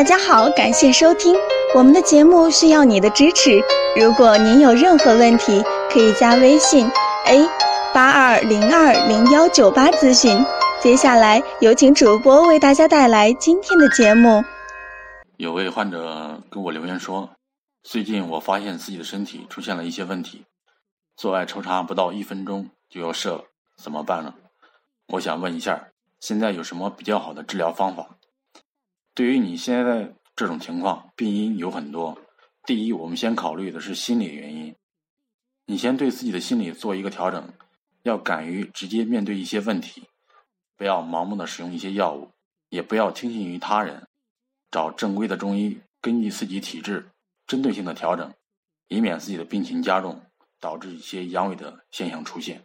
大家好，感谢收听我们的节目，需要你的支持。如果您有任何问题，可以加微信 a 八二零二零幺九八咨询。接下来有请主播为大家带来今天的节目。有位患者给我留言说，最近我发现自己的身体出现了一些问题，做爱抽插不到一分钟就要射了，怎么办呢？我想问一下，现在有什么比较好的治疗方法？对于你现在这种情况，病因有很多。第一，我们先考虑的是心理原因。你先对自己的心理做一个调整，要敢于直接面对一些问题，不要盲目的使用一些药物，也不要听信于他人，找正规的中医，根据自己体质针对性的调整，以免自己的病情加重，导致一些阳痿的现象出现。